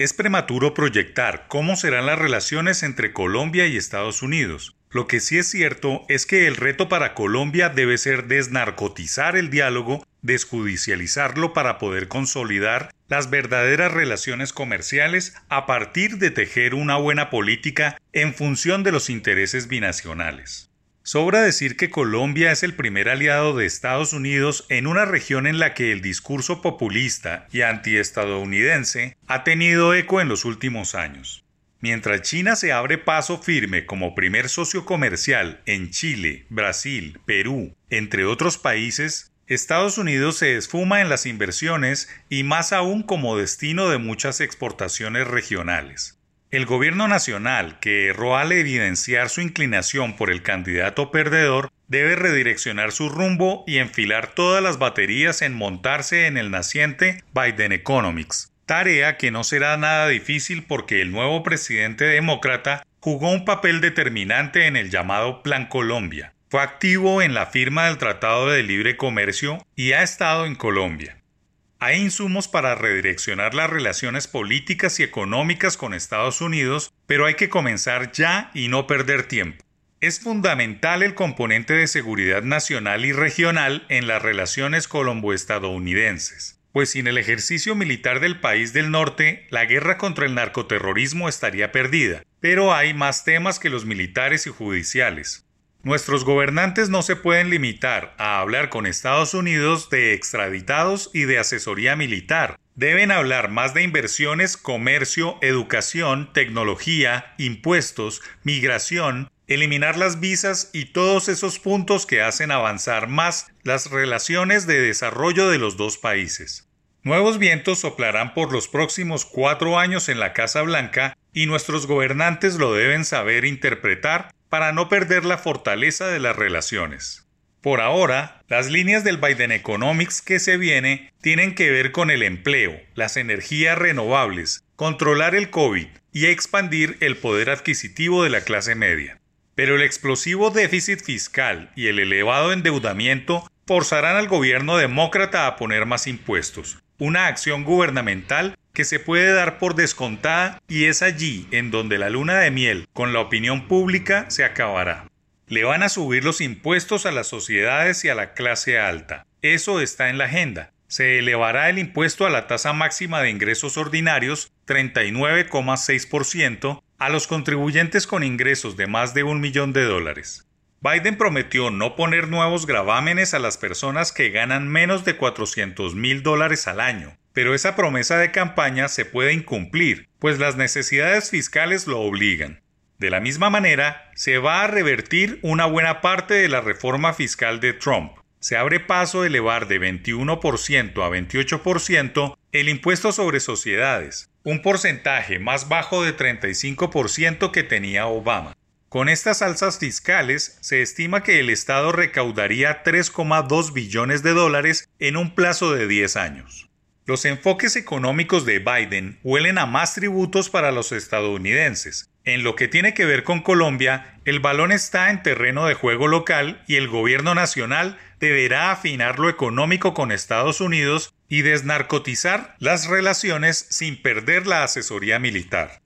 Es prematuro proyectar cómo serán las relaciones entre Colombia y Estados Unidos. Lo que sí es cierto es que el reto para Colombia debe ser desnarcotizar el diálogo, desjudicializarlo para poder consolidar las verdaderas relaciones comerciales a partir de tejer una buena política en función de los intereses binacionales. Sobra decir que Colombia es el primer aliado de Estados Unidos en una región en la que el discurso populista y antiestadounidense ha tenido eco en los últimos años. Mientras China se abre paso firme como primer socio comercial en Chile, Brasil, Perú, entre otros países, Estados Unidos se esfuma en las inversiones y más aún como destino de muchas exportaciones regionales. El gobierno nacional, que erró al evidenciar su inclinación por el candidato perdedor, debe redireccionar su rumbo y enfilar todas las baterías en montarse en el naciente Biden Economics, tarea que no será nada difícil porque el nuevo presidente demócrata jugó un papel determinante en el llamado Plan Colombia. Fue activo en la firma del Tratado de Libre Comercio y ha estado en Colombia. Hay insumos para redireccionar las relaciones políticas y económicas con Estados Unidos, pero hay que comenzar ya y no perder tiempo. Es fundamental el componente de seguridad nacional y regional en las relaciones colombo-estadounidenses, pues sin el ejercicio militar del país del norte, la guerra contra el narcoterrorismo estaría perdida. Pero hay más temas que los militares y judiciales. Nuestros gobernantes no se pueden limitar a hablar con Estados Unidos de extraditados y de asesoría militar. Deben hablar más de inversiones, comercio, educación, tecnología, impuestos, migración, eliminar las visas y todos esos puntos que hacen avanzar más las relaciones de desarrollo de los dos países. Nuevos vientos soplarán por los próximos cuatro años en la Casa Blanca y nuestros gobernantes lo deben saber interpretar para no perder la fortaleza de las relaciones. Por ahora, las líneas del Biden Economics que se viene tienen que ver con el empleo, las energías renovables, controlar el COVID y expandir el poder adquisitivo de la clase media. Pero el explosivo déficit fiscal y el elevado endeudamiento forzarán al gobierno demócrata a poner más impuestos, una acción gubernamental que se puede dar por descontada y es allí en donde la luna de miel con la opinión pública se acabará. Le van a subir los impuestos a las sociedades y a la clase alta. Eso está en la agenda. Se elevará el impuesto a la tasa máxima de ingresos ordinarios 39,6% a los contribuyentes con ingresos de más de un millón de dólares. Biden prometió no poner nuevos gravámenes a las personas que ganan menos de 400 mil dólares al año, pero esa promesa de campaña se puede incumplir, pues las necesidades fiscales lo obligan. De la misma manera, se va a revertir una buena parte de la reforma fiscal de Trump. Se abre paso de elevar de 21% a 28% el impuesto sobre sociedades, un porcentaje más bajo de 35% que tenía Obama. Con estas alzas fiscales, se estima que el Estado recaudaría 3,2 billones de dólares en un plazo de 10 años. Los enfoques económicos de Biden huelen a más tributos para los estadounidenses. En lo que tiene que ver con Colombia, el balón está en terreno de juego local y el gobierno nacional deberá afinar lo económico con Estados Unidos y desnarcotizar las relaciones sin perder la asesoría militar.